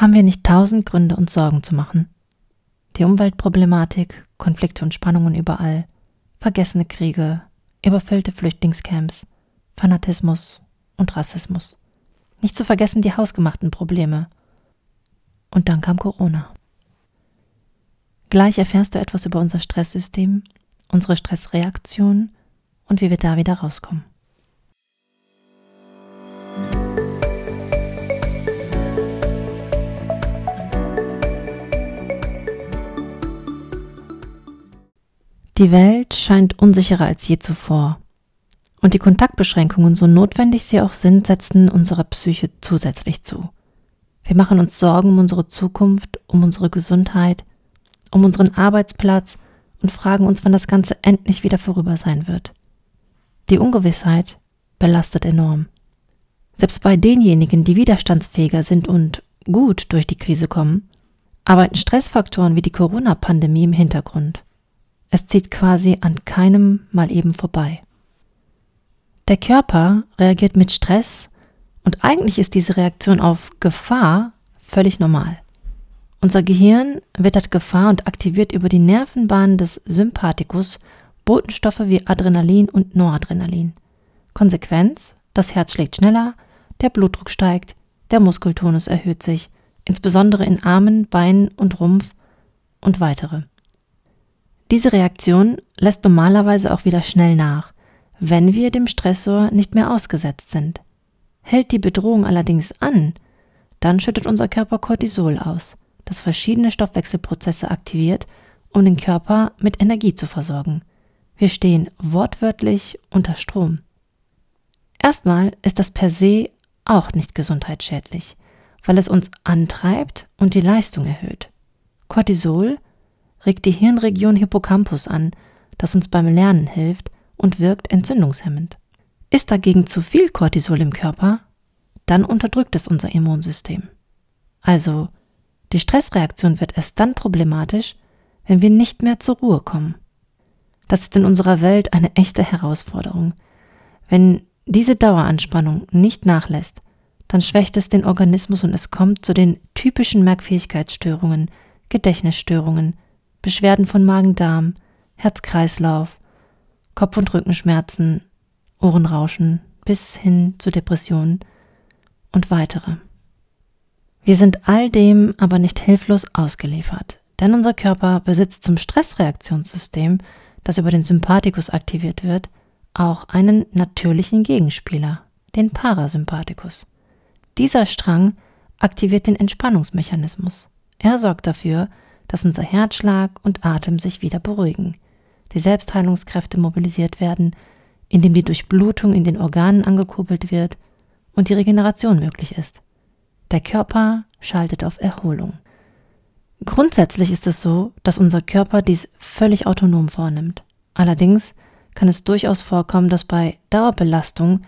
haben wir nicht tausend Gründe, uns Sorgen zu machen. Die Umweltproblematik, Konflikte und Spannungen überall, vergessene Kriege, überfüllte Flüchtlingscamps, Fanatismus und Rassismus. Nicht zu vergessen die hausgemachten Probleme. Und dann kam Corona. Gleich erfährst du etwas über unser Stresssystem, unsere Stressreaktion und wie wir da wieder rauskommen. Die Welt scheint unsicherer als je zuvor. Und die Kontaktbeschränkungen, so notwendig sie auch sind, setzen unserer Psyche zusätzlich zu. Wir machen uns Sorgen um unsere Zukunft, um unsere Gesundheit, um unseren Arbeitsplatz und fragen uns, wann das Ganze endlich wieder vorüber sein wird. Die Ungewissheit belastet enorm. Selbst bei denjenigen, die widerstandsfähiger sind und gut durch die Krise kommen, arbeiten Stressfaktoren wie die Corona-Pandemie im Hintergrund. Es zieht quasi an keinem mal eben vorbei. Der Körper reagiert mit Stress und eigentlich ist diese Reaktion auf Gefahr völlig normal. Unser Gehirn wittert Gefahr und aktiviert über die Nervenbahnen des Sympathikus Botenstoffe wie Adrenalin und Noradrenalin. Konsequenz, das Herz schlägt schneller, der Blutdruck steigt, der Muskeltonus erhöht sich, insbesondere in Armen, Beinen und Rumpf und weitere. Diese Reaktion lässt normalerweise auch wieder schnell nach, wenn wir dem Stressor nicht mehr ausgesetzt sind. Hält die Bedrohung allerdings an, dann schüttet unser Körper Cortisol aus, das verschiedene Stoffwechselprozesse aktiviert, um den Körper mit Energie zu versorgen. Wir stehen wortwörtlich unter Strom. Erstmal ist das per se auch nicht gesundheitsschädlich, weil es uns antreibt und die Leistung erhöht. Cortisol regt die Hirnregion Hippocampus an, das uns beim Lernen hilft und wirkt entzündungshemmend. Ist dagegen zu viel Cortisol im Körper, dann unterdrückt es unser Immunsystem. Also, die Stressreaktion wird erst dann problematisch, wenn wir nicht mehr zur Ruhe kommen. Das ist in unserer Welt eine echte Herausforderung. Wenn diese Daueranspannung nicht nachlässt, dann schwächt es den Organismus und es kommt zu den typischen Merkfähigkeitsstörungen, Gedächtnisstörungen, Beschwerden von Magen-Darm, Herz-Kreislauf, Kopf- und Rückenschmerzen, Ohrenrauschen bis hin zu Depressionen und weitere. Wir sind all dem aber nicht hilflos ausgeliefert, denn unser Körper besitzt zum Stressreaktionssystem, das über den Sympathikus aktiviert wird, auch einen natürlichen Gegenspieler, den Parasympathikus. Dieser Strang aktiviert den Entspannungsmechanismus. Er sorgt dafür, dass unser Herzschlag und Atem sich wieder beruhigen, die Selbstheilungskräfte mobilisiert werden, indem die Durchblutung in den Organen angekurbelt wird und die Regeneration möglich ist. Der Körper schaltet auf Erholung. Grundsätzlich ist es so, dass unser Körper dies völlig autonom vornimmt. Allerdings kann es durchaus vorkommen, dass bei Dauerbelastung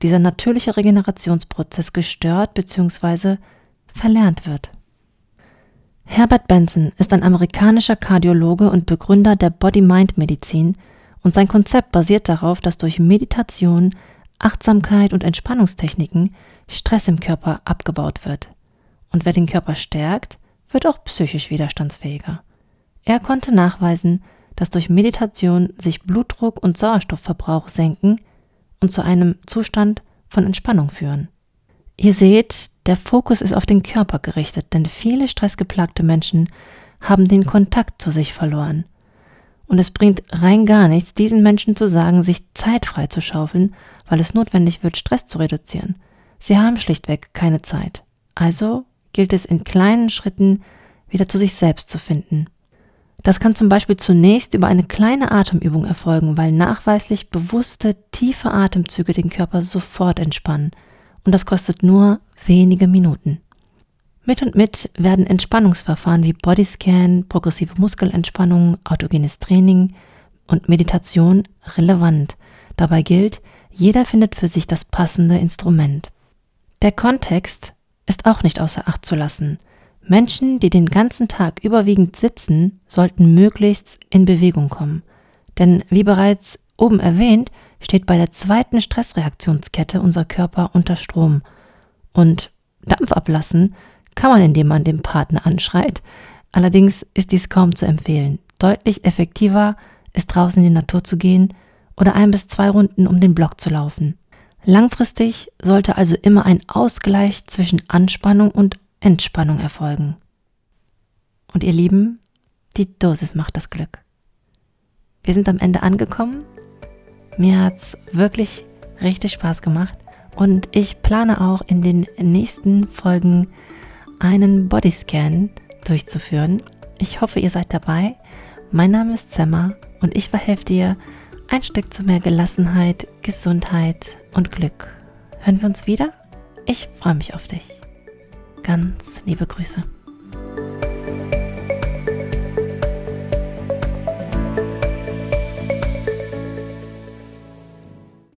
dieser natürliche Regenerationsprozess gestört bzw. verlernt wird. Herbert Benson ist ein amerikanischer Kardiologe und Begründer der Body-Mind-Medizin und sein Konzept basiert darauf, dass durch Meditation, Achtsamkeit und Entspannungstechniken Stress im Körper abgebaut wird. Und wer den Körper stärkt, wird auch psychisch widerstandsfähiger. Er konnte nachweisen, dass durch Meditation sich Blutdruck und Sauerstoffverbrauch senken und zu einem Zustand von Entspannung führen. Ihr seht, der Fokus ist auf den Körper gerichtet, denn viele stressgeplagte Menschen haben den Kontakt zu sich verloren. Und es bringt rein gar nichts, diesen Menschen zu sagen, sich Zeit frei zu schaufeln, weil es notwendig wird, Stress zu reduzieren. Sie haben schlichtweg keine Zeit. Also gilt es in kleinen Schritten wieder zu sich selbst zu finden. Das kann zum Beispiel zunächst über eine kleine Atemübung erfolgen, weil nachweislich bewusste, tiefe Atemzüge den Körper sofort entspannen – und das kostet nur wenige Minuten. Mit und mit werden Entspannungsverfahren wie Bodyscan, progressive Muskelentspannung, autogenes Training und Meditation relevant. Dabei gilt, jeder findet für sich das passende Instrument. Der Kontext ist auch nicht außer Acht zu lassen. Menschen, die den ganzen Tag überwiegend sitzen, sollten möglichst in Bewegung kommen. Denn wie bereits oben erwähnt, steht bei der zweiten Stressreaktionskette unser Körper unter Strom. Und Dampf ablassen kann man, indem man den Partner anschreit. Allerdings ist dies kaum zu empfehlen. Deutlich effektiver ist draußen in die Natur zu gehen oder ein bis zwei Runden um den Block zu laufen. Langfristig sollte also immer ein Ausgleich zwischen Anspannung und Entspannung erfolgen. Und ihr Lieben, die Dosis macht das Glück. Wir sind am Ende angekommen. Mir hat's wirklich richtig Spaß gemacht und ich plane auch in den nächsten Folgen einen Bodyscan durchzuführen. Ich hoffe, ihr seid dabei. Mein Name ist Zemma und ich verhelfe dir ein Stück zu mehr Gelassenheit, Gesundheit und Glück. Hören wir uns wieder? Ich freue mich auf dich. Ganz liebe Grüße.